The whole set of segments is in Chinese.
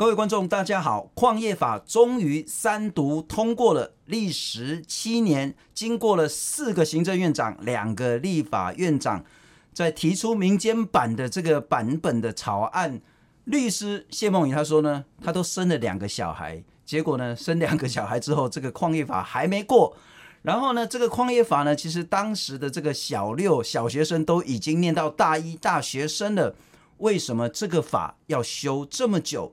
各位观众，大家好！矿业法终于三读通过了，历时七年，经过了四个行政院长、两个立法院长，在提出民间版的这个版本的草案。律师谢梦雨他说呢，他都生了两个小孩，结果呢，生两个小孩之后，这个矿业法还没过。然后呢，这个矿业法呢，其实当时的这个小六小学生都已经念到大一大学生了，为什么这个法要修这么久？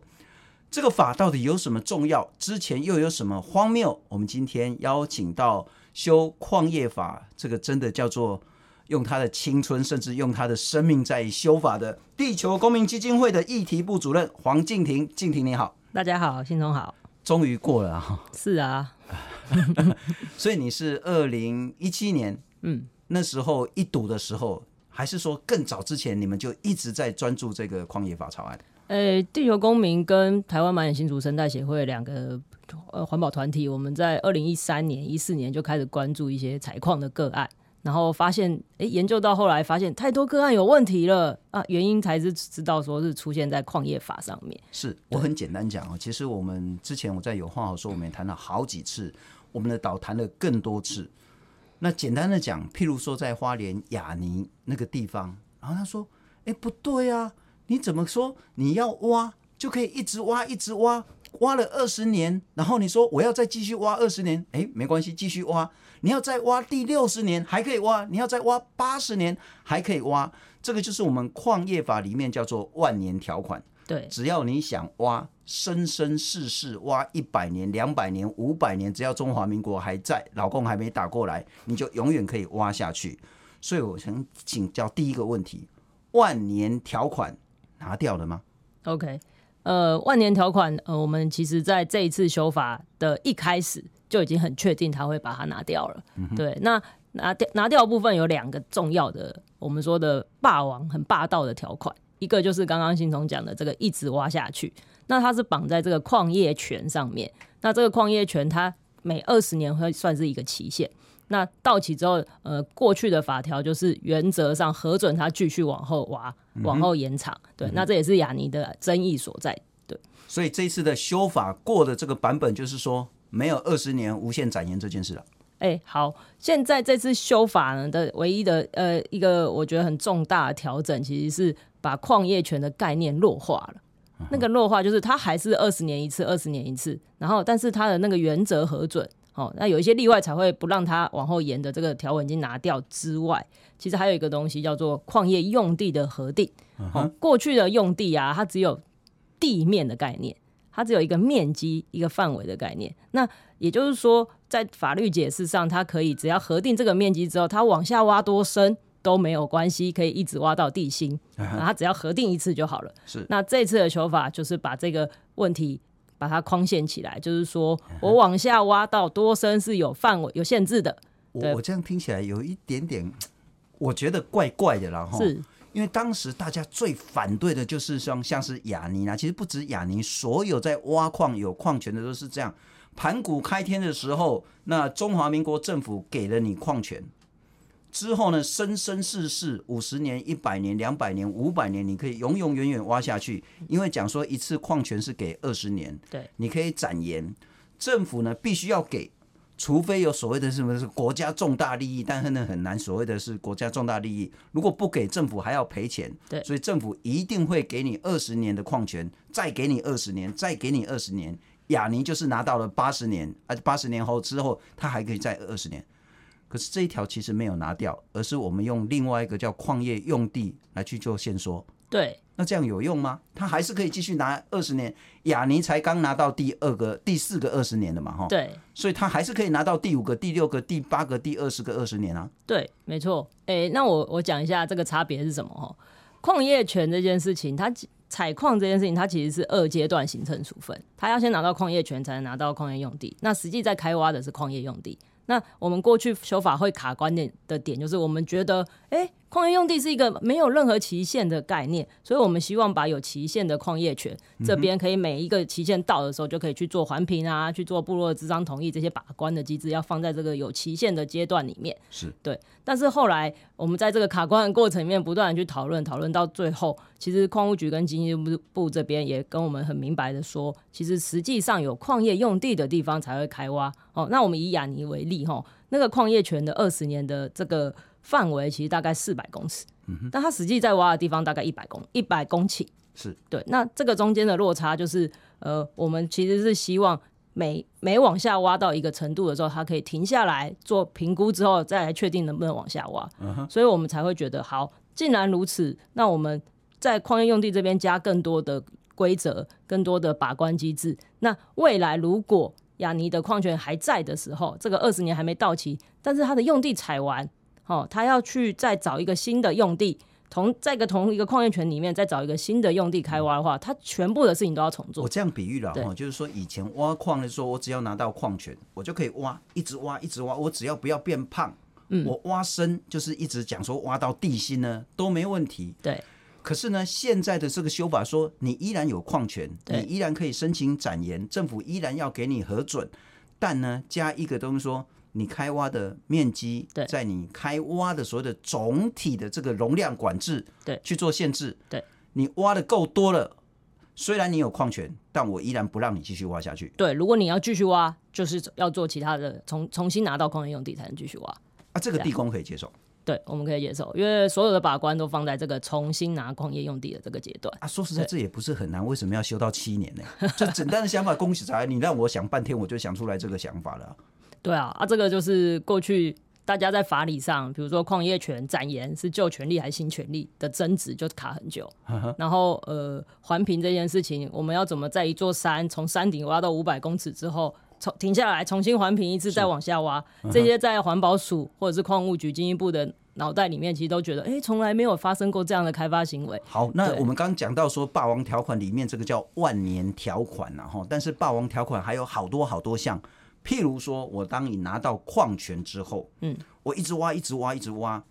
这个法到底有什么重要？之前又有什么荒谬？我们今天邀请到修矿业法，这个真的叫做用他的青春，甚至用他的生命在修法的地球公民基金会的议题部主任黄静婷。静婷你好，大家好，信聪好，终于过了啊！是啊，所以你是二零一七年，嗯，那时候一读的时候，还是说更早之前，你们就一直在专注这个矿业法草案？呃、地球公民跟台湾满眼新竹生态协会两个呃环保团体，我们在二零一三年、一四年就开始关注一些采矿的个案，然后发现，哎、研究到后来发现太多个案有问题了啊，原因才是知道说是出现在矿业法上面。是我很简单讲哦，其实我们之前我在有话好说，我们也谈了好几次，我们的岛谈了更多次。那简单的讲，譬如说在花莲雅尼那个地方，然后他说，哎、不对啊。你怎么说？你要挖就可以一直挖，一直挖，挖了二十年，然后你说我要再继续挖二十年，诶，没关系，继续挖。你要再挖第六十年还可以挖，你要再挖八十年还可以挖。这个就是我们矿业法里面叫做万年条款。对，只要你想挖，生生世世挖一百年、两百年、五百年，只要中华民国还在，老共还没打过来，你就永远可以挖下去。所以我想请教第一个问题：万年条款。拿掉了吗？OK，呃，万年条款，呃，我们其实在这一次修法的一开始就已经很确定他会把它拿掉了。嗯、对，那拿掉拿掉部分有两个重要的，我们说的霸王很霸道的条款，一个就是刚刚新总讲的这个一直挖下去，那它是绑在这个矿业权上面，那这个矿业权它每二十年会算是一个期限。那到期之后，呃，过去的法条就是原则上核准他继续往后挖，往后延长。嗯、对，那这也是亚尼的争议所在。对，所以这一次的修法过的这个版本，就是说没有二十年无限展延这件事了。哎、欸，好，现在这次修法呢的唯一的呃一个我觉得很重大的调整，其实是把矿业权的概念弱化了。嗯、那个弱化就是它还是二十年一次，二十年一次，然后但是它的那个原则核准。哦，那有一些例外才会不让它往后延的这个条文已经拿掉之外，其实还有一个东西叫做矿业用地的核定。Uh. 哦，过去的用地啊，它只有地面的概念，它只有一个面积、一个范围的概念。那也就是说，在法律解释上，它可以只要核定这个面积之后，它往下挖多深都没有关系，可以一直挖到地心。Uh huh. 它只要核定一次就好了。是。那这次的求法就是把这个问题。把它框限起来，就是说我往下挖到多深是有范围、有限制的。我我这样听起来有一点点，我觉得怪怪的啦。哈。是因为当时大家最反对的就是像像是雅尼啊，其实不止雅尼，所有在挖矿有矿权的都是这样。盘古开天的时候，那中华民国政府给了你矿权。之后呢，生生世世五十年、一百年、两百年、五百年，你可以永永远远挖下去。因为讲说一次矿权是给二十年，对，你可以展延。政府呢必须要给，除非有所谓的什么是国家重大利益，但是呢很难。所谓的是国家重大利益，如果不给，政府还要赔钱。对，所以政府一定会给你二十年的矿权，再给你二十年，再给你二十年。雅尼就是拿到了八十年，而八十年后之后，他还可以再二十年。可是这一条其实没有拿掉，而是我们用另外一个叫矿业用地来去做限缩。对，那这样有用吗？他还是可以继续拿二十年。雅尼才刚拿到第二个、第四个二十年的嘛，哈。对，所以他还是可以拿到第五个、第六个、第八个、第二十个二十年啊。对，没错。哎、欸，那我我讲一下这个差别是什么哈？矿业权这件事情，它采矿这件事情，它其实是二阶段形成处分，他要先拿到矿业权，才能拿到矿业用地。那实际在开挖的是矿业用地。那我们过去修法会卡观念的点，就是我们觉得，哎、矿业用地是一个没有任何期限的概念，所以我们希望把有期限的矿业权这边可以每一个期限到的时候就可以去做环评啊，去做部落的咨商同意这些把关的机制，要放在这个有期限的阶段里面。是对，但是后来我们在这个卡关的过程里面不断的去讨论，讨论到最后，其实矿务局跟经济部部这边也跟我们很明白的说，其实实际上有矿业用地的地方才会开挖。哦，那我们以雅尼为例，哈，那个矿业权的二十年的这个。范围其实大概四百公尺，嗯哼，但它实际在挖的地方大概一百公一百公顷，是对。那这个中间的落差就是，呃，我们其实是希望每每往下挖到一个程度的时候，它可以停下来做评估之后，再来确定能不能往下挖。嗯哼，所以我们才会觉得，好，既然如此，那我们在矿业用地这边加更多的规则，更多的把关机制。那未来如果雅尼的矿权还在的时候，这个二十年还没到期，但是它的用地采完。哦，他要去再找一个新的用地，同在一个同一个矿业权里面再找一个新的用地开挖的话，他全部的事情都要重做。我这样比喻了哈，就是说以前挖矿的时候，我只要拿到矿权，我就可以挖，一直挖，一直挖，我只要不要变胖，嗯，我挖深就是一直讲说挖到地心呢都没问题。对。可是呢，现在的这个修法说，你依然有矿权，你依然可以申请展延，政府依然要给你核准，但呢，加一个东西说。你开挖的面积，在你开挖的所谓的总体的这个容量管制，对，去做限制。对，你挖的够多了，虽然你有矿权，但我依然不让你继续挖下去。对，如果你要继续挖，就是要做其他的，重重新拿到矿业用地才能继续挖。啊，这个地公可以接受？对，我们可以接受，因为所有的把关都放在这个重新拿矿业用地的这个阶段。啊，说实在，这也不是很难，为什么要修到七年呢？这简单的想法，恭喜仔，你让我想半天，我就想出来这个想法了。对啊，啊，这个就是过去大家在法理上，比如说矿业权展延是旧权利还是新权利的争执，就卡很久。然后呃，环评这件事情，我们要怎么在一座山从山顶挖到五百公尺之后，重停下来重新环评一次，再往下挖，这些在环保署或者是矿务局、经济部的脑袋里面，其实都觉得，哎，从来没有发生过这样的开发行为。好，那我们刚刚讲到说霸王条款里面这个叫万年条款，然后，但是霸王条款还有好多好多项。譬如说，我当你拿到矿权之后，嗯，我一直挖，一直挖，一直挖，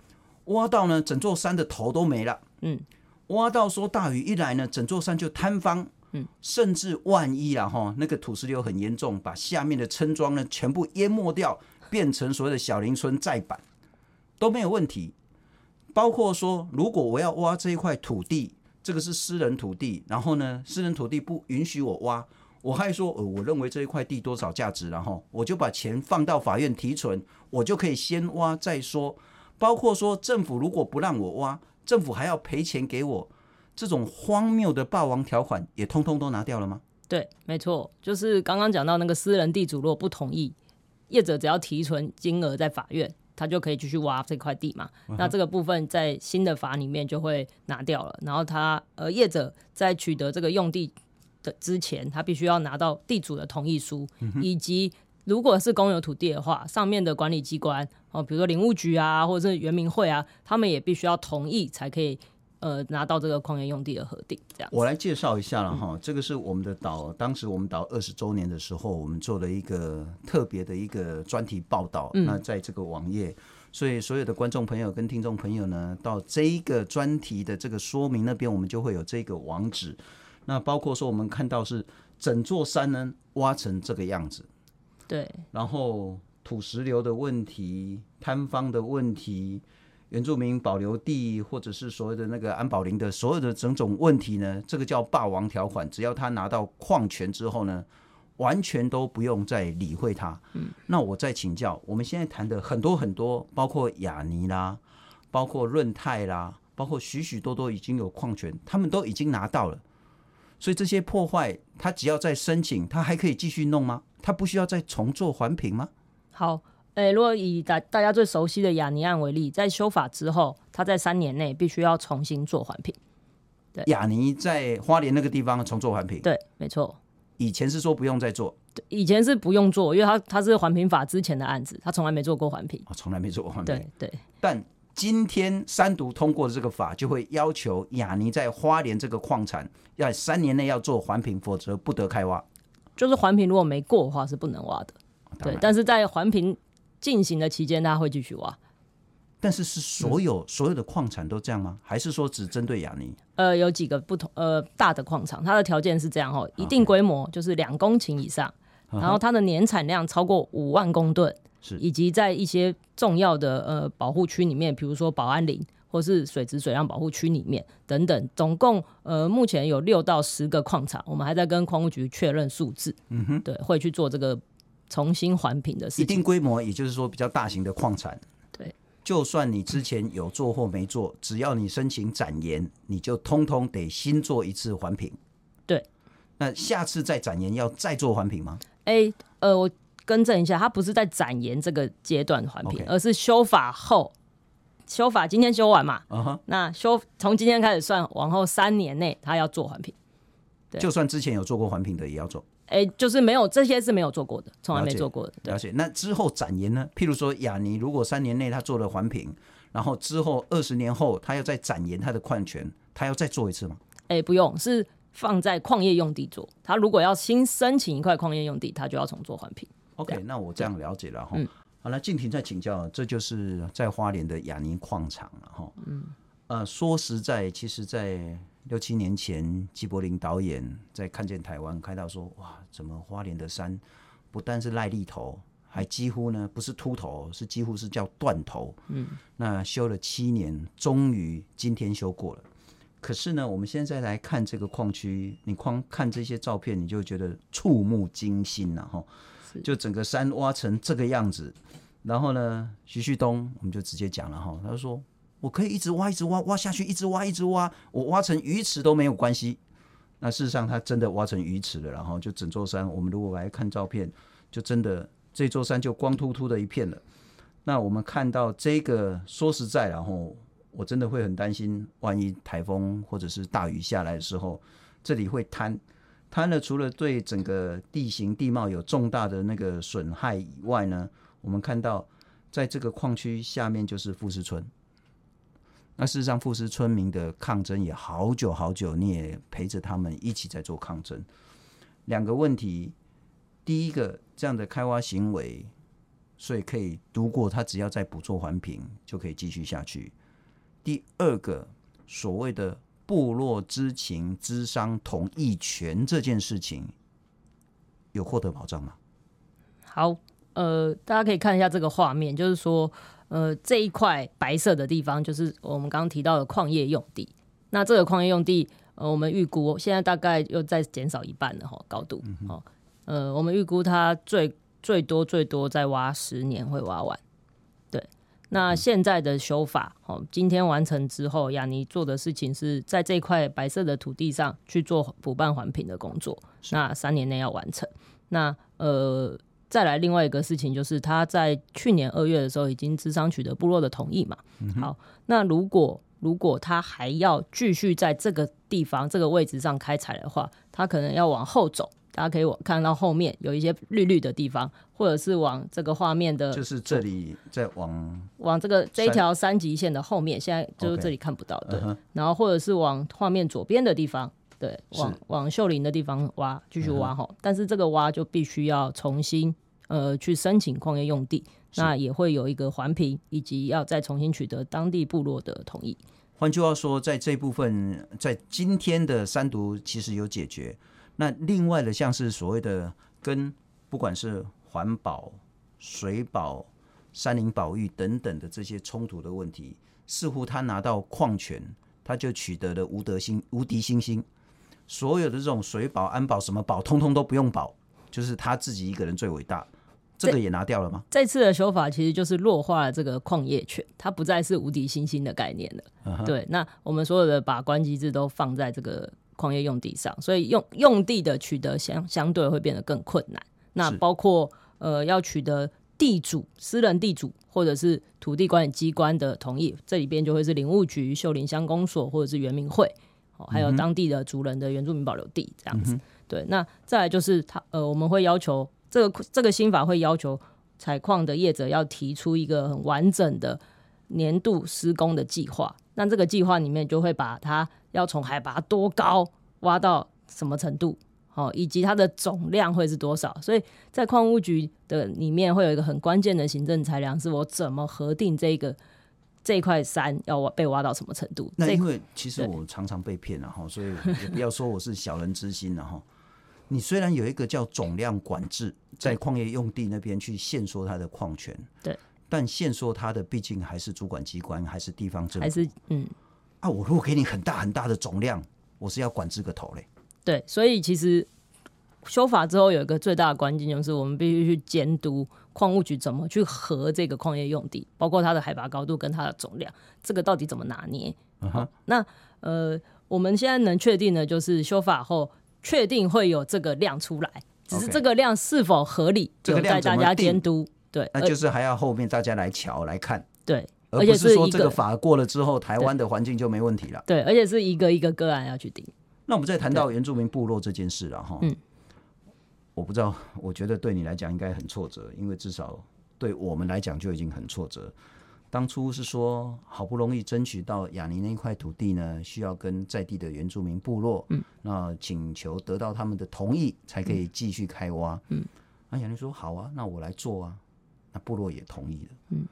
挖到呢，整座山的头都没了，嗯，挖到说大雨一来呢，整座山就坍方，嗯，甚至万一啊哈，那个土石流很严重，把下面的村庄呢全部淹没掉，变成所谓的小林村再版都没有问题。包括说，如果我要挖这一块土地，这个是私人土地，然后呢，私人土地不允许我挖。我还说，呃，我认为这一块地多少价值，然后我就把钱放到法院提存，我就可以先挖再说。包括说政府如果不让我挖，政府还要赔钱给我，这种荒谬的霸王条款也通通都拿掉了吗？对，没错，就是刚刚讲到那个私人地主如果不同意，业者只要提存金额在法院，他就可以继续挖这块地嘛。那这个部分在新的法里面就会拿掉了，然后他呃业者在取得这个用地。之前，他必须要拿到地主的同意书，以及如果是公有土地的话，上面的管理机关哦，比如说林务局啊，或者是原民会啊，他们也必须要同意才可以呃拿到这个矿业用地的核定。这样，我来介绍一下了哈，这个是我们的岛，当时我们岛二十周年的时候，我们做了一个特别的一个专题报道。那在这个网页，所以所有的观众朋友跟听众朋友呢，到这一个专题的这个说明那边，我们就会有这个网址。那包括说，我们看到是整座山呢挖成这个样子，对，然后土石流的问题、坍方的问题、原住民保留地或者是所谓的那个安保林的所有的种种问题呢，这个叫霸王条款，只要他拿到矿权之后呢，完全都不用再理会他。嗯，那我再请教，我们现在谈的很多很多，包括雅尼啦，包括润泰啦，包括许许多多已经有矿权，他们都已经拿到了。所以这些破坏，他只要再申请，他还可以继续弄吗？他不需要再重做环评吗？好，诶、欸，如果以大大家最熟悉的雅尼案为例，在修法之后，他在三年内必须要重新做环评。对，雅尼在花莲那个地方重做环评。对，没错。以前是说不用再做，以前是不用做，因为他他是环评法之前的案子，他从来没做过环评。哦，从来没做过环评。对对，但。今天三读通过的这个法，就会要求雅尼在花莲这个矿产要三年内要做环评，否则不得开挖。就是环评如果没过的话，是不能挖的。对，但是在环评进行的期间，他会继续挖。但是是所有、嗯、所有的矿产都这样吗？还是说只针对雅尼？呃，有几个不同呃大的矿场，它的条件是这样哦，一定规模就是两公顷以上然后它的年产量超过五万公吨，是以及在一些重要的呃保护区里面，比如说保安林或是水质水量保护区里面等等，总共呃目前有六到十个矿场，我们还在跟矿务局确认数字，嗯哼，对，会去做这个重新环评的事情。一定规模，也就是说比较大型的矿产。对就算你之前有做或没做，只要你申请展延，你就通通得新做一次环评。对，那下次再展延要再做环评吗？哎、欸，呃，我更正一下，它不是在展延这个阶段环评，而是修法后，修法今天修完嘛？Uh -huh. 那修从今天开始算，往后三年内他要做环评。对，就算之前有做过环评的也要做。哎、欸，就是没有这些是没有做过的，从来没做过的。了解。那之后展延呢？譬如说雅尼，如果三年内他做了环评，然后之后二十年后他要再展延他的矿权，他要再做一次吗？哎、欸，不用，是放在矿业用地做。他如果要新申请一块矿业用地，他就要重做环评。OK，那我这样了解了哈。好了，敬廷再请教，这就是在花莲的亚宁矿场了哈。嗯。呃，说实在，其实，在六七年前，纪柏林导演在看见台湾，看到说，哇，怎么花莲的山不但是癞痢头，还几乎呢不是秃头，是几乎是叫断头。嗯，那修了七年，终于今天修过了。可是呢，我们现在来看这个矿区，你光看这些照片，你就觉得触目惊心呐，哈，就整个山挖成这个样子。然后呢，徐旭东我们就直接讲了哈，他说。我可以一直挖，一直挖，挖下去，一直挖，一直挖，我挖成鱼池都没有关系。那事实上，他真的挖成鱼池了，然后就整座山，我们如果来看照片，就真的这座山就光秃秃的一片了。那我们看到这个，说实在，然后我真的会很担心，万一台风或者是大雨下来的时候，这里会坍。它呢，除了对整个地形地貌有重大的那个损害以外呢，我们看到在这个矿区下面就是富士村。那事实上，富士村民的抗争也好久好久，你也陪着他们一起在做抗争。两个问题，第一个，这样的开挖行为，所以可以读过，他只要再补做环评就可以继续下去。第二个，所谓的部落知情、知商、同意权这件事情，有获得保障吗？好，呃，大家可以看一下这个画面，就是说。呃，这一块白色的地方就是我们刚刚提到的矿业用地。那这个矿业用地，呃，我们预估现在大概又再减少一半了哈，高度。哦，呃，我们预估它最最多最多再挖十年会挖完。对，那现在的修法，哦，今天完成之后，亚尼做的事情是在这块白色的土地上去做补办环评的工作。那三年内要完成。那呃。再来另外一个事情，就是他在去年二月的时候已经智商取得部落的同意嘛。嗯、好，那如果如果他还要继续在这个地方这个位置上开采的话，他可能要往后走。大家可以看到后面有一些绿绿的地方，或者是往这个画面的，就是这里在往往这个这一条三级线的后面，现在就是这里看不到.对，然后或者是往画面左边的地方。对，往往秀林的地方挖，继续挖哈、嗯，但是这个挖就必须要重新呃去申请矿业用地，那也会有一个环评，以及要再重新取得当地部落的同意。换句话说，在这部分，在今天的三读其实有解决。那另外的像是所谓的跟不管是环保、水保、山林保育等等的这些冲突的问题，似乎他拿到矿权，他就取得了无德星无敌星星。所有的这种水保、安保什么保，通通都不用保，就是他自己一个人最伟大。这个也拿掉了吗？这次的修法其实就是弱化了这个矿业权，它不再是无敌星星的概念了。Uh -huh. 对，那我们所有的把关机制都放在这个矿业用地上，所以用用地的取得相相对会变得更困难。那包括呃要取得地主、私人地主或者是土地管理机关的同意，这里边就会是林务局、秀林乡公所或者是原民会。还有当地的族人的原住民保留地这样子，嗯、对。那再来就是他呃，我们会要求这个这个新法会要求采矿的业者要提出一个很完整的年度施工的计划。那这个计划里面就会把它要从海拔多高挖到什么程度，好，以及它的总量会是多少。所以在矿务局的里面会有一个很关键的行政裁量，是我怎么核定这个这块山要挖被挖到什么程度？那因为其实我常常被骗 了哈，所以也不要说我是小人之心了哈。你虽然有一个叫总量管制，在矿业用地那边去限缩它的矿权，对，但限缩它的毕竟还是主管机关，还是地方政府，还是嗯啊，我如果给你很大很大的总量，我是要管这个头嘞。对，所以其实修法之后有一个最大的关键，就是我们必须去监督矿务局怎么去核这个矿业用地，包括它的海拔高度跟它的总量，这个到底怎么拿捏？嗯哼，那呃，我们现在能确定的就是修法后。确定会有这个量出来，只是这个量是否合理，有待大家监督。对，那就是还要后面大家来瞧来看。对，而不是说这个法过了之后，台湾的环境就没问题了。对，而且是一个一个个案要去定。那我们再谈到原住民部落这件事了哈。嗯，我不知道，我觉得对你来讲应该很挫折，因为至少对我们来讲就已经很挫折。当初是说好不容易争取到雅尼那一块土地呢，需要跟在地的原住民部落，嗯，那请求得到他们的同意，才可以继续开挖，嗯，那雅尼说好啊，那我来做啊，那部落也同意了，嗯，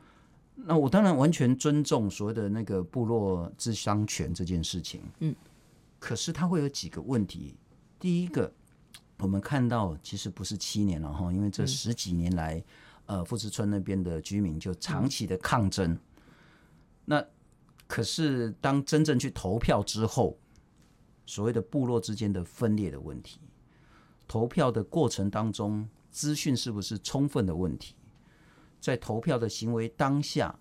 那我当然完全尊重所谓的那个部落之商权这件事情，嗯，可是它会有几个问题，第一个，我们看到其实不是七年了哈，因为这十几年来。呃，富士村那边的居民就长期的抗争。嗯、那可是当真正去投票之后，所谓的部落之间的分裂的问题，投票的过程当中资讯是不是充分的问题，在投票的行为当下，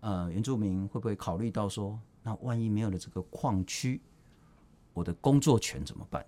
呃，原住民会不会考虑到说，那万一没有了这个矿区，我的工作权怎么办？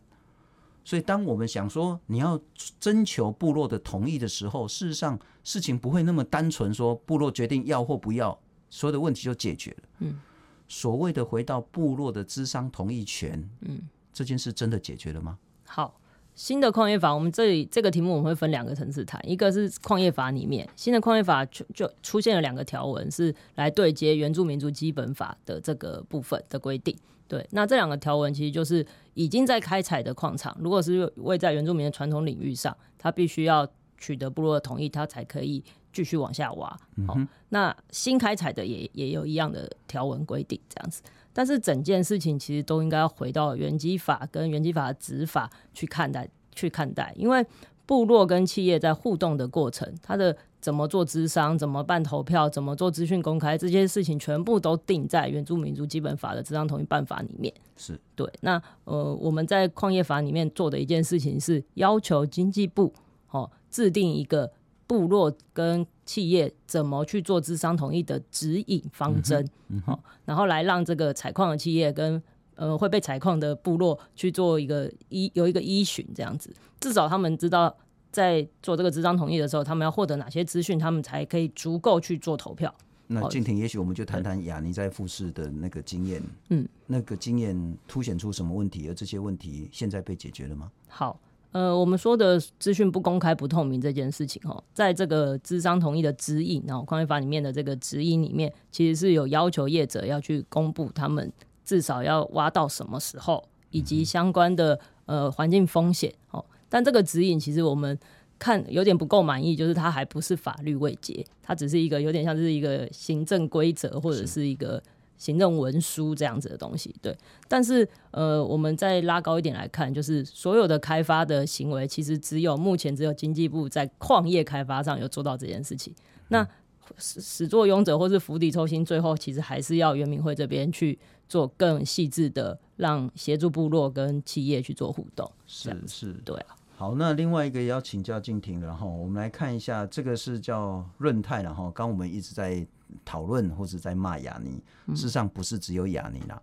所以，当我们想说你要征求部落的同意的时候，事实上事情不会那么单纯，说部落决定要或不要，所有的问题就解决了。嗯，所谓的回到部落的资商同意权，嗯，这件事真的解决了吗？好，新的矿业法，我们这里这个题目我们会分两个层次谈，一个是矿业法里面新的矿业法就就出现了两个条文，是来对接原住民族基本法的这个部分的规定。对，那这两个条文其实就是已经在开采的矿场，如果是位在原住民的传统领域上，他必须要取得部落的同意，他才可以继续往下挖。好、嗯，那新开采的也也有一样的条文规定这样子，但是整件事情其实都应该要回到原基法跟原基法的执法去看待去看待，因为部落跟企业在互动的过程，它的。怎么做资商，怎么办投票，怎么做资讯公开，这些事情全部都定在原住民族基本法的资商同意办法里面。是对。那呃，我们在矿业法里面做的一件事情是要求经济部哦制定一个部落跟企业怎么去做资商同意的指引方针，好、嗯嗯，然后来让这个采矿的企业跟呃会被采矿的部落去做一个依有一个依循，这样子，至少他们知道。在做这个资商同意的时候，他们要获得哪些资讯，他们才可以足够去做投票？那静婷，也许我们就谈谈雅尼在复试的那个经验。嗯，那个经验凸显出什么问题？而这些问题现在被解决了吗？好，呃，我们说的资讯不公开、不透明这件事情，哈，在这个咨商同意的指引，然后矿业法里面的这个指引里面，其实是有要求业者要去公布他们至少要挖到什么时候，以及相关的呃环境风险，哦。但这个指引其实我们看有点不够满意，就是它还不是法律位阶，它只是一个有点像是一个行政规则或者是一个行政文书这样子的东西。对，但是呃，我们再拉高一点来看，就是所有的开发的行为，其实只有目前只有经济部在矿业开发上有做到这件事情。那始始作俑者或是釜底抽薪，最后其实还是要原民会这边去做更细致的，让协助部落跟企业去做互动。是是，对啊。好，那另外一个也要请教静婷，然后我们来看一下，这个是叫润泰，然后刚我们一直在讨论或者在骂雅尼，事实上不是只有雅尼啦，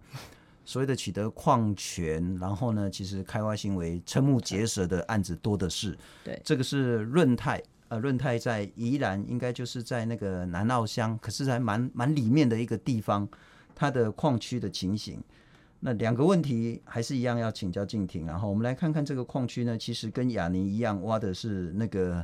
所谓的取得矿权，然后呢，其实开挖行为瞠目结舌的案子多的是。对，这个是润泰，呃，润泰在宜兰，应该就是在那个南澳乡，可是还蛮蛮里面的一个地方，它的矿区的情形。那两个问题还是一样要请教静婷，然后我们来看看这个矿区呢，其实跟雅尼一样挖的是那个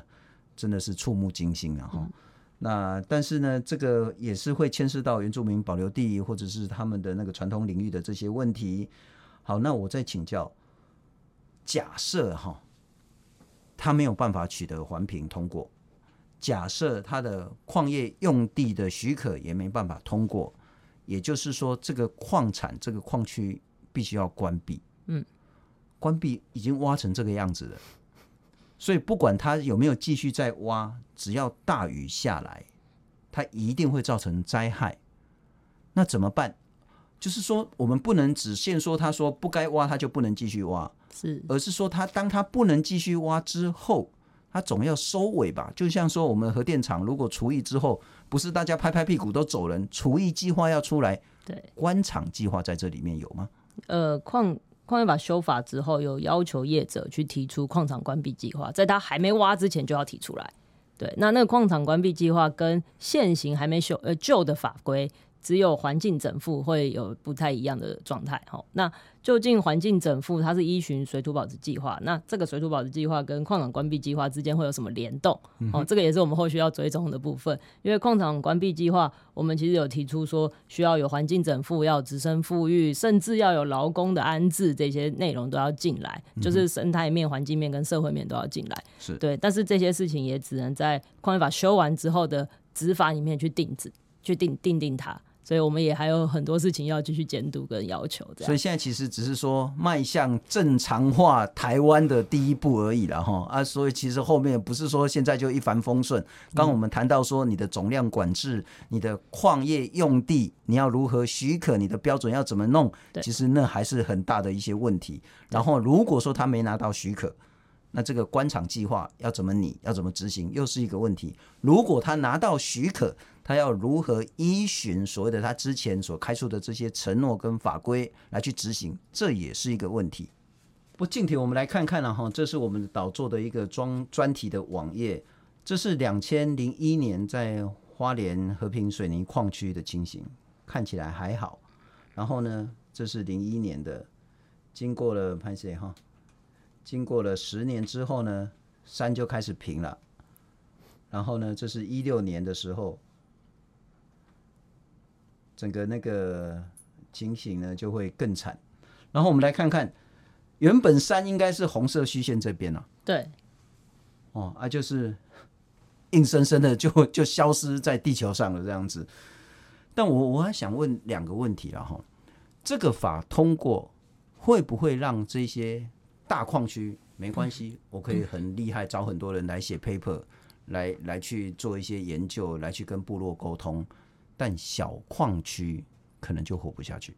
真的是触目惊心，然后、嗯、那但是呢，这个也是会牵涉到原住民保留地或者是他们的那个传统领域的这些问题。好，那我再请教，假设哈，他没有办法取得环评通过，假设他的矿业用地的许可也没办法通过。也就是说，这个矿产这个矿区必须要关闭。嗯，关闭已经挖成这个样子了，所以不管它有没有继续再挖，只要大雨下来，它一定会造成灾害。那怎么办？就是说，我们不能只限说他说不该挖，他就不能继续挖，是，而是说他当他不能继续挖之后，他总要收尾吧。就像说我们核电厂如果除役之后，不是大家拍拍屁股都走人，除役计划要出来，对，关厂计划在这里面有吗？呃，矿矿业法修法之后，有要求业者去提出矿场关闭计划，在他还没挖之前就要提出来。对，那那个矿场关闭计划跟现行还没修呃旧的法规。只有环境整复会有不太一样的状态，哈。那究竟环境整复它是依循水土保持计划，那这个水土保持计划跟矿场关闭计划之间会有什么联动？哦，这个也是我们后续要追踪的部分。因为矿场关闭计划，我们其实有提出说需要有环境整复，要有质生复育，甚至要有劳工的安置，这些内容都要进来，就是生态面、环境面跟社会面都要进来。是对，但是这些事情也只能在矿业法修完之后的执法里面去定制，去定定定它。所以我们也还有很多事情要继续监督跟要求，这样。所以现在其实只是说迈向正常化台湾的第一步而已了哈啊！所以其实后面不是说现在就一帆风顺。刚我们谈到说你的总量管制、你的矿业用地，你要如何许可，你的标准要怎么弄，其实那还是很大的一些问题。然后如果说他没拿到许可，那这个官场计划要怎么拟，要怎么执行，又是一个问题。如果他拿到许可，他要如何依循所谓的他之前所开出的这些承诺跟法规来去执行，这也是一个问题。不，近题我们来看看了哈，这是我们导做的一个专专题的网页，这是两千零一年在花莲和平水泥矿区的情形，看起来还好。然后呢，这是零一年的，经过了拍谢哈。经过了十年之后呢，山就开始平了。然后呢，这是一六年的时候，整个那个情形呢就会更惨。然后我们来看看，原本山应该是红色虚线这边了，啊。对。哦，啊，就是硬生生的就就消失在地球上了这样子。但我我还想问两个问题了哈，这个法通过会不会让这些？大矿区没关系，我可以很厉害，找很多人来写 paper，来来去做一些研究，来去跟部落沟通。但小矿区可能就活不下去。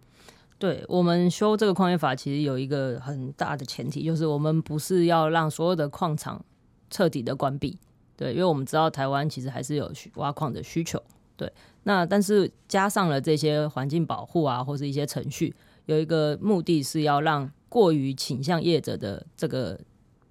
对，我们修这个矿业法，其实有一个很大的前提，就是我们不是要让所有的矿场彻底的关闭。对，因为我们知道台湾其实还是有挖矿的需求。对，那但是加上了这些环境保护啊，或是一些程序，有一个目的是要让。过于倾向业者的这个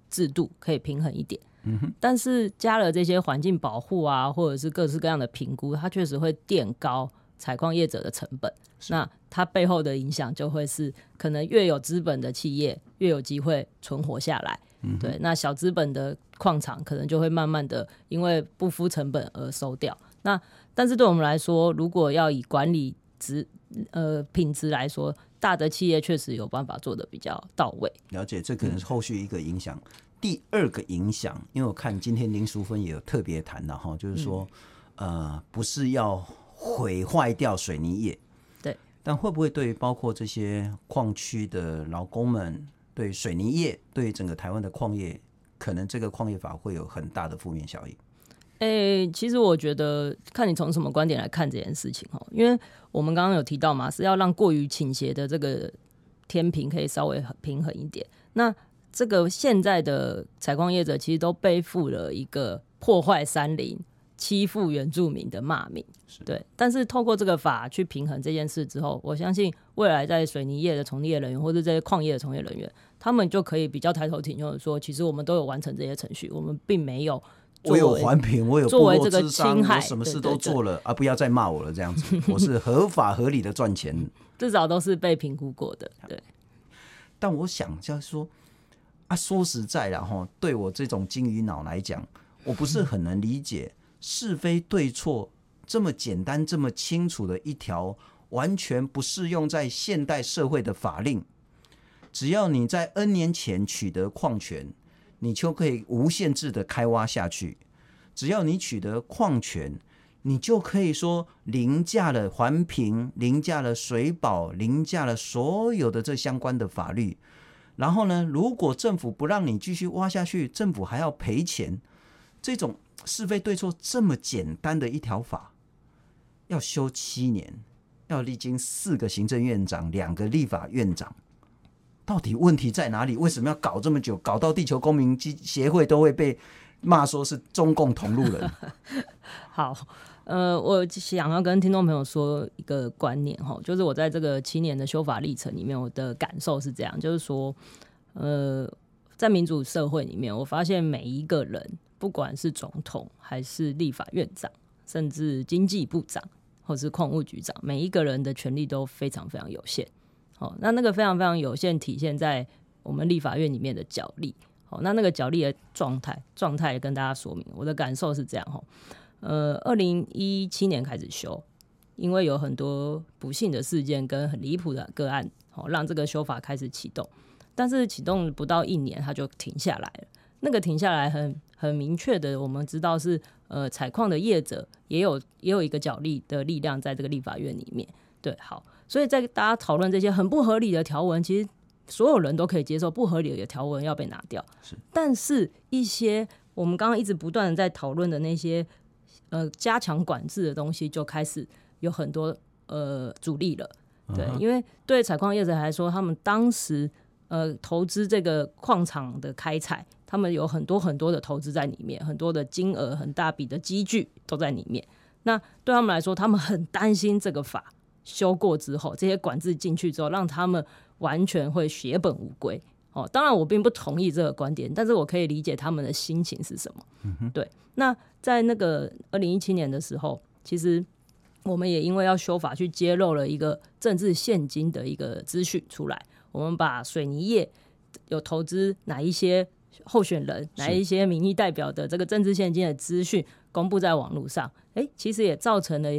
制度可以平衡一点，嗯，但是加了这些环境保护啊，或者是各式各样的评估，它确实会垫高采矿业者的成本。那它背后的影响就会是，可能越有资本的企业越有机会存活下来，嗯，对。那小资本的矿场可能就会慢慢的因为不敷成本而收掉。那但是对我们来说，如果要以管理质呃品质来说，大的企业确实有办法做的比较到位。了解，这可能是后续一个影响。第二个影响，因为我看今天林淑芬也有特别谈了哈，就是说，呃，不是要毁坏掉水泥业，对，但会不会对于包括这些矿区的劳工们，对水泥业，对整个台湾的矿业，可能这个矿业法会有很大的负面效应？诶、欸，其实我觉得看你从什么观点来看这件事情哦，因为我们刚刚有提到嘛，是要让过于倾斜的这个天平可以稍微平衡一点。那这个现在的采矿业者其实都背负了一个破坏山林、欺负原住民的骂名，对。但是透过这个法去平衡这件事之后，我相信未来在水泥业的从业人员或者这些矿业的从业人员，他们就可以比较抬头挺胸的说，其实我们都有完成这些程序，我们并没有。我有环评，我有部落咨商，我什么事都做了，啊、不要再骂我了。这样子，我是合法合理的赚钱，至少都是被评估过的。对，但我想就是说，啊，说实在的哈，对我这种金鱼脑来讲，我不是很能理解 是非对错这么简单、这么清楚的一条完全不适用在现代社会的法令。只要你在 N 年前取得矿权。你就可以无限制的开挖下去，只要你取得矿权，你就可以说凌驾了环评，凌驾了水保，凌驾了所有的这相关的法律。然后呢，如果政府不让你继续挖下去，政府还要赔钱。这种是非对错这么简单的一条法，要修七年，要历经四个行政院长、两个立法院长，到底问题在哪里？为什么要搞这么久？搞到地球公民协会都会被骂说是中共同路人。好，呃，我想要跟听众朋友说一个观念哈，就是我在这个七年的修法历程里面，我的感受是这样，就是说，呃，在民主社会里面，我发现每一个人，不管是总统还是立法院长，甚至经济部长或是矿务局长，每一个人的权力都非常非常有限。好，那那个非常非常有限，体现在我们立法院里面的角力。好，那那个角力的状态状态跟大家说明，我的感受是这样哈。呃，二零一七年开始修，因为有很多不幸的事件跟很离谱的个案，好让这个修法开始启动。但是启动不到一年，它就停下来了。那个停下来很很明确的，我们知道是呃采矿的业者也有也有一个角力的力量在这个立法院里面。对，好，所以在大家讨论这些很不合理的条文，其实所有人都可以接受不合理的条文要被拿掉。是，但是一些我们刚刚一直不断的在讨论的那些。呃，加强管制的东西就开始有很多呃阻力了，对，uh. 因为对采矿业者来说，他们当时呃投资这个矿场的开采，他们有很多很多的投资在里面，很多的金额很大笔的积聚都在里面。那对他们来说，他们很担心这个法修过之后，这些管制进去之后，让他们完全会血本无归。哦，当然我并不同意这个观点，但是我可以理解他们的心情是什么。嗯、哼对，那在那个二零一七年的时候，其实我们也因为要修法，去揭露了一个政治献金的一个资讯出来。我们把水泥业有投资哪一些候选人、哪一些民意代表的这个政治献金的资讯公布在网络上，诶，其实也造成了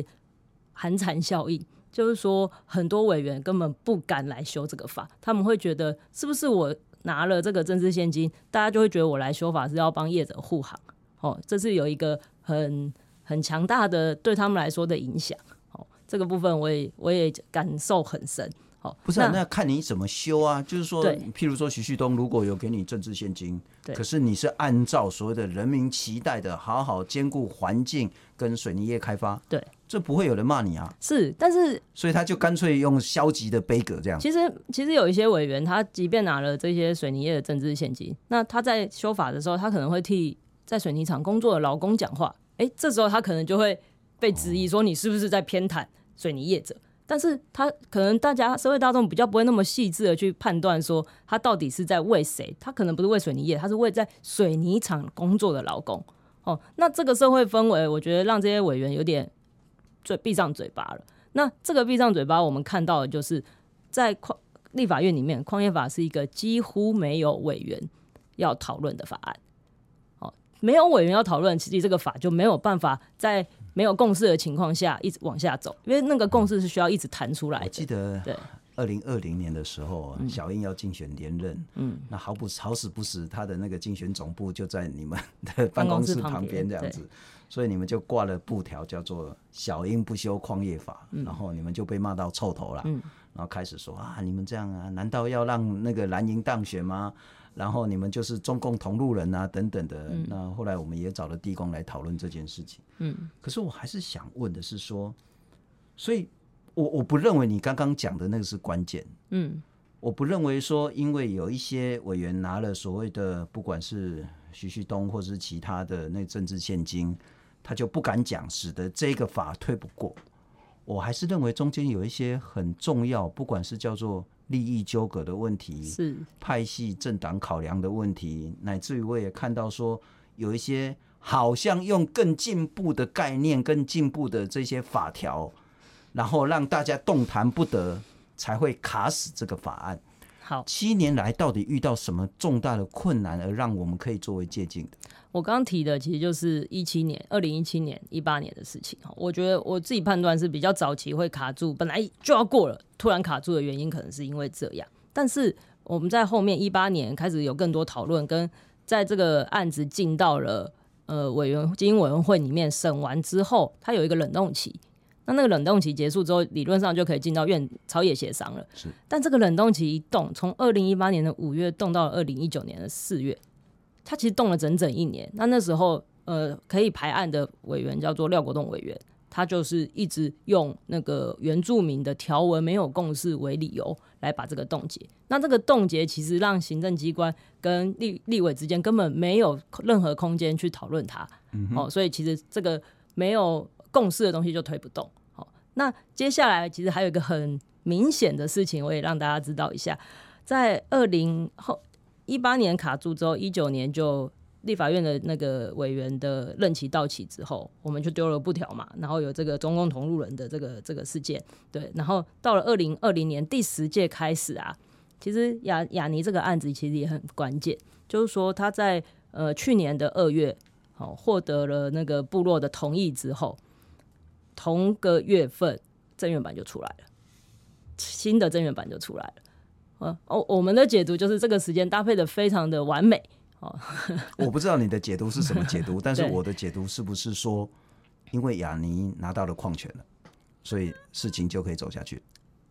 寒蝉效应。就是说，很多委员根本不敢来修这个法，他们会觉得是不是我。拿了这个政治献金，大家就会觉得我来修法是要帮业者护航，哦，这是有一个很很强大的对他们来说的影响，哦，这个部分我也我也感受很深，哦，不是、啊，那，那看你怎么修啊，就是说，譬如说徐旭东如果有给你政治献金，可是你是按照所谓的人民期待的，好好兼顾环境跟水泥业开发，对。这不会有人骂你啊，是，但是所以他就干脆用消极的杯葛这样。其实，其实有一些委员，他即便拿了这些水泥业的政治献金，那他在修法的时候，他可能会替在水泥厂工作的劳工讲话。哎，这时候他可能就会被质疑说，你是不是在偏袒水泥业者？哦、但是他可能大家社会大众比较不会那么细致的去判断说，他到底是在为谁？他可能不是为水泥业，他是为在水泥厂工作的劳工。哦，那这个社会氛围，我觉得让这些委员有点。就闭上嘴巴了。那这个闭上嘴巴，我们看到的就是在矿立法院里面，矿业法是一个几乎没有委员要讨论的法案。哦，没有委员要讨论，其实这个法就没有办法在没有共识的情况下一直往下走，因为那个共识是需要一直谈出来的。我记得，对，二零二零年的时候，嗯、小英要竞选连任，嗯，那好不好死不死，他的那个竞选总部就在你们的办公室旁边，这样子。所以你们就挂了布条，叫做“小英不修矿业法”，嗯、然后你们就被骂到臭头了。嗯、然后开始说啊，你们这样啊，难道要让那个蓝营当选吗？然后你们就是中共同路人啊，等等的。嗯、那后来我们也找了地公来讨论这件事情。嗯，可是我还是想问的是说，所以我我不认为你刚刚讲的那个是关键。嗯，我不认为说，因为有一些委员拿了所谓的不管是徐旭东或是其他的那政治现金。他就不敢讲，使得这个法推不过。我还是认为中间有一些很重要，不管是叫做利益纠葛的问题，是派系政党考量的问题，乃至于我也看到说有一些好像用更进步的概念、更进步的这些法条，然后让大家动弹不得，才会卡死这个法案。好，七年来到底遇到什么重大的困难，而让我们可以作为借鉴的？我刚刚提的其实就是一七年、二零一七年、一八年的事情。我觉得我自己判断是比较早期会卡住，本来就要过了，突然卡住的原因可能是因为这样。但是我们在后面一八年开始有更多讨论，跟在这个案子进到了呃委员经营委员会里面审完之后，它有一个冷冻期。那那个冷冻期结束之后，理论上就可以进到院朝野协商了。是，但这个冷冻期一动，从二零一八年的五月动到了二零一九年的四月，它其实动了整整一年。那那时候，呃，可以排案的委员叫做廖国栋委员，他就是一直用那个原住民的条文没有共识为理由来把这个冻结。那这个冻结其实让行政机关跟立立委之间根本没有任何空间去讨论它。嗯，哦，所以其实这个没有共识的东西就推不动。那接下来其实还有一个很明显的事情，我也让大家知道一下，在二零后一八年卡住之后，一九年就立法院的那个委员的任期到期之后，我们就丢了布条嘛，然后有这个中共同路人的这个这个事件，对，然后到了二零二零年第十届开始啊，其实亚亚尼这个案子其实也很关键，就是说他在呃去年的二月，好获得了那个部落的同意之后。同个月份，正院版就出来了，新的正院版就出来了。哦哦，我们的解读就是这个时间搭配的非常的完美。哦，我不知道你的解读是什么解读，但是我的解读是不是说，因为雅尼拿到了矿权了，所以事情就可以走下去？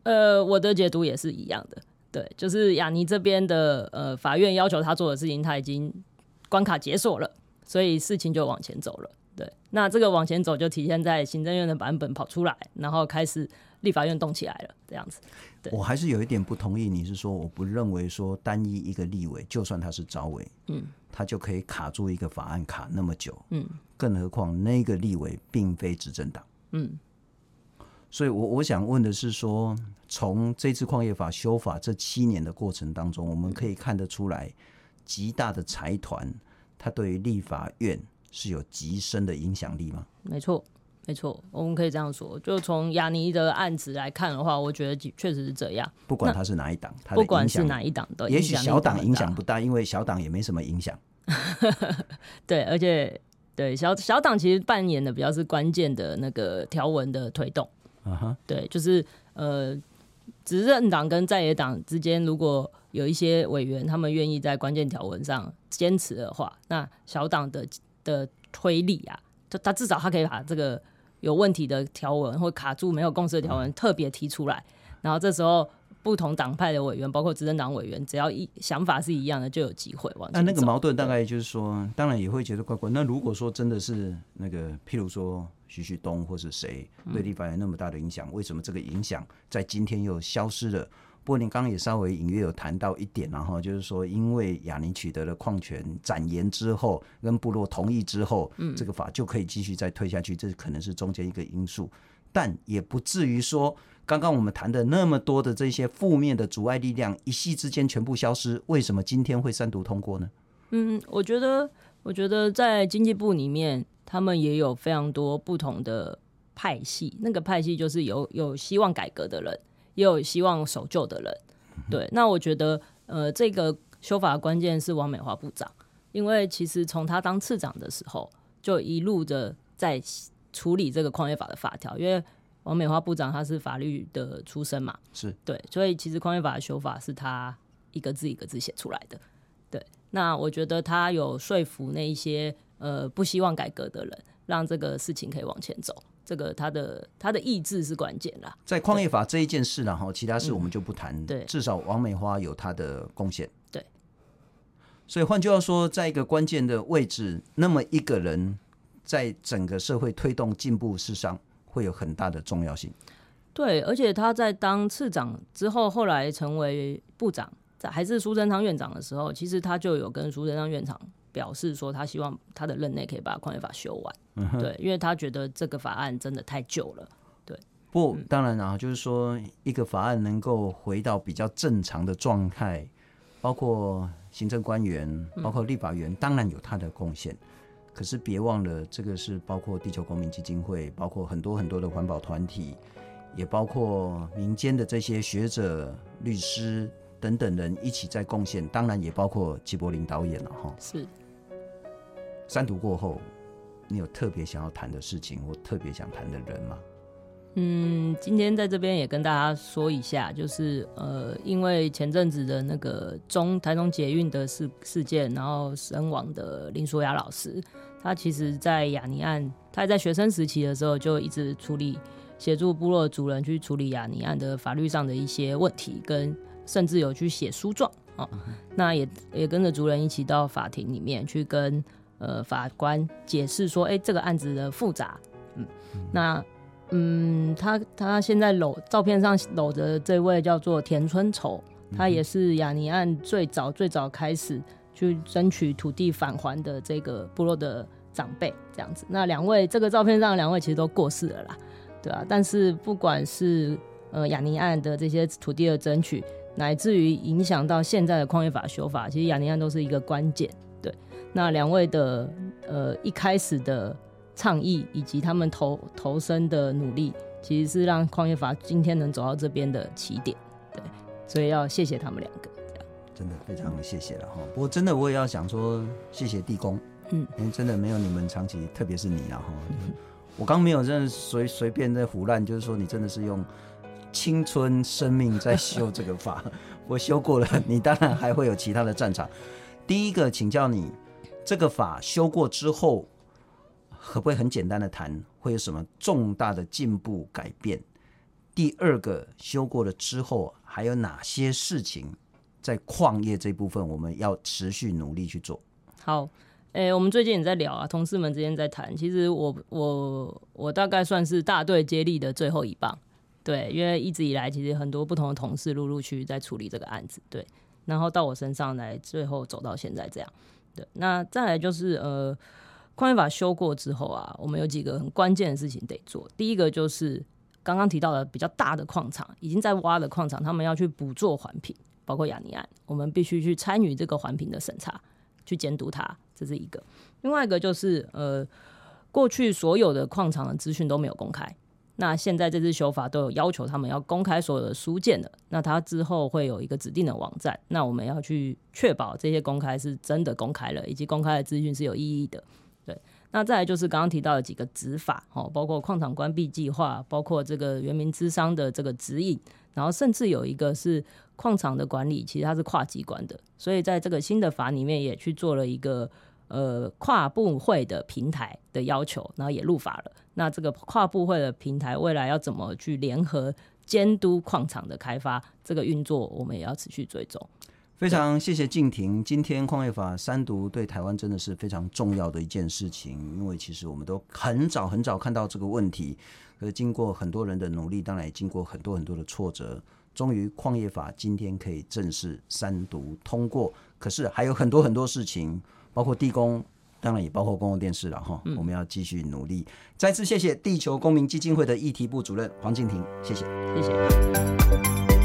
呃，我的解读也是一样的，对，就是雅尼这边的呃法院要求他做的事情，他已经关卡解锁了，所以事情就往前走了。对，那这个往前走就体现在行政院的版本跑出来，然后开始立法院动起来了，这样子。对，我还是有一点不同意，你是说我不认为说单一一个立委，就算他是召委，嗯，他就可以卡住一个法案卡那么久，嗯，更何况那个立委并非执政党，嗯，所以我我想问的是说，从这次矿业法修法这七年的过程当中，我们可以看得出来，极大的财团他对于立法院。是有极深的影响力吗？没错，没错，我们可以这样说。就从雅尼的案子来看的话，我觉得确实是这样。不管他是哪一党，不管是哪一党的，也许小党影响不大，因为小党也没什么影响。对，而且对小小党其实扮演的比较是关键的那个条文的推动。Uh -huh. 对，就是呃，执政党跟在野党之间，如果有一些委员他们愿意在关键条文上坚持的话，那小党的。的推力啊，他他至少他可以把这个有问题的条文或卡住没有共识的条文特别提出来，然后这时候不同党派的委员，包括执政党委员，只要一想法是一样的，就有机会往。那那个矛盾大概就是说，当然也会觉得怪怪。那如果说真的是那个，譬如说徐旭东或是谁对立法有那么大的影响，为什么这个影响在今天又消失了？不过，你刚刚也稍微隐约有谈到一点，然后就是说，因为亚尼取得了矿权展延之后，跟部落同意之后，嗯，这个法就可以继续再推下去，这可能是中间一个因素，但也不至于说，刚刚我们谈的那么多的这些负面的阻碍力量，一夕之间全部消失。为什么今天会三读通过呢？嗯，我觉得，我觉得在经济部里面，他们也有非常多不同的派系，那个派系就是有有希望改革的人。也有希望守旧的人，对。那我觉得，呃，这个修法的关键是王美华部长，因为其实从他当次长的时候，就一路的在处理这个矿业法的法条。因为王美花部长他是法律的出身嘛，是对，所以其实矿业法的修法是他一个字一个字写出来的。对，那我觉得他有说服那一些呃不希望改革的人，让这个事情可以往前走。这个他的他的意志是关键啦，在矿业法这一件事，然后其他事我们就不谈。对，至少王美花有他的贡献。对，所以换句话说，在一个关键的位置，那么一个人在整个社会推动进步事上会有很大的重要性。对，而且他在当次长之后，后来成为部长，在还是苏贞昌院长的时候，其实他就有跟苏贞昌院长。表示说，他希望他的任内可以把矿业法修完，嗯，对，因为他觉得这个法案真的太旧了，对。不，当然啊，就是说一个法案能够回到比较正常的状态，包括行政官员，包括立法员，当然有他的贡献。可是别忘了，这个是包括地球公民基金会，包括很多很多的环保团体，也包括民间的这些学者、律师等等人一起在贡献，当然也包括纪柏林导演了哈。是。三读过后，你有特别想要谈的事情或特别想谈的人吗？嗯，今天在这边也跟大家说一下，就是呃，因为前阵子的那个中台中捷运的事事件，然后身亡的林淑雅老师，他其实在雅尼案，他在学生时期的时候就一直处理协助部落族人去处理雅尼案的法律上的一些问题，跟甚至有去写诉状啊，那也也跟着族人一起到法庭里面去跟呃法官解释说，哎、欸，这个案子的复杂，嗯，那。嗯，他他现在搂照片上搂着这位叫做田春丑，他也是雅尼案最早最早开始去争取土地返还的这个部落的长辈，这样子。那两位这个照片上两位其实都过世了啦，对啊。但是不管是呃雅尼案的这些土地的争取，乃至于影响到现在的矿业法修法，其实雅尼案都是一个关键。对，那两位的呃一开始的。倡议以及他们投投身的努力，其实是让矿业法今天能走到这边的起点。对，所以要谢谢他们两个，真的非常谢谢了哈。不过真的我也要想说，谢谢地公，嗯，因为真的没有你们长期，特别是你啊哈，嗯、我刚没有真的随随便在胡乱，就是说你真的是用青春生命在修这个法，我修过了，你当然还会有其他的战场。第一个请教你，这个法修过之后。可不可以很简单的谈，会有什么重大的进步改变？第二个修过了之后，还有哪些事情在矿业这部分我们要持续努力去做？好，诶、欸，我们最近也在聊啊，同事们之间在谈。其实我我我大概算是大队接力的最后一棒，对，因为一直以来其实很多不同的同事陆陆续续在处理这个案子，对，然后到我身上来，最后走到现在这样，对。那再来就是呃。矿业法修过之后啊，我们有几个很关键的事情得做。第一个就是刚刚提到的比较大的矿场，已经在挖的矿场，他们要去补做环评，包括亚尼案，我们必须去参与这个环评的审查，去监督它，这是一个。另外一个就是呃，过去所有的矿场的资讯都没有公开，那现在这次修法都有要求他们要公开所有的书件的，那它之后会有一个指定的网站，那我们要去确保这些公开是真的公开了，以及公开的资讯是有意义的。对，那再来就是刚刚提到的几个执法，哦，包括矿场关闭计划，包括这个原民咨商的这个指引，然后甚至有一个是矿场的管理，其实它是跨机关的，所以在这个新的法里面也去做了一个呃跨部会的平台的要求，然后也入法了。那这个跨部会的平台未来要怎么去联合监督矿场的开发，这个运作我们也要持续追踪。非常谢谢静婷，今天矿业法三读对台湾真的是非常重要的一件事情，因为其实我们都很早很早看到这个问题，可是经过很多人的努力，当然也经过很多很多的挫折，终于矿业法今天可以正式三读通过。可是还有很多很多事情，包括地公，当然也包括公共电视了哈，我们要继续努力。再次谢谢地球公民基金会的议题部主任黄静婷，谢谢，谢谢。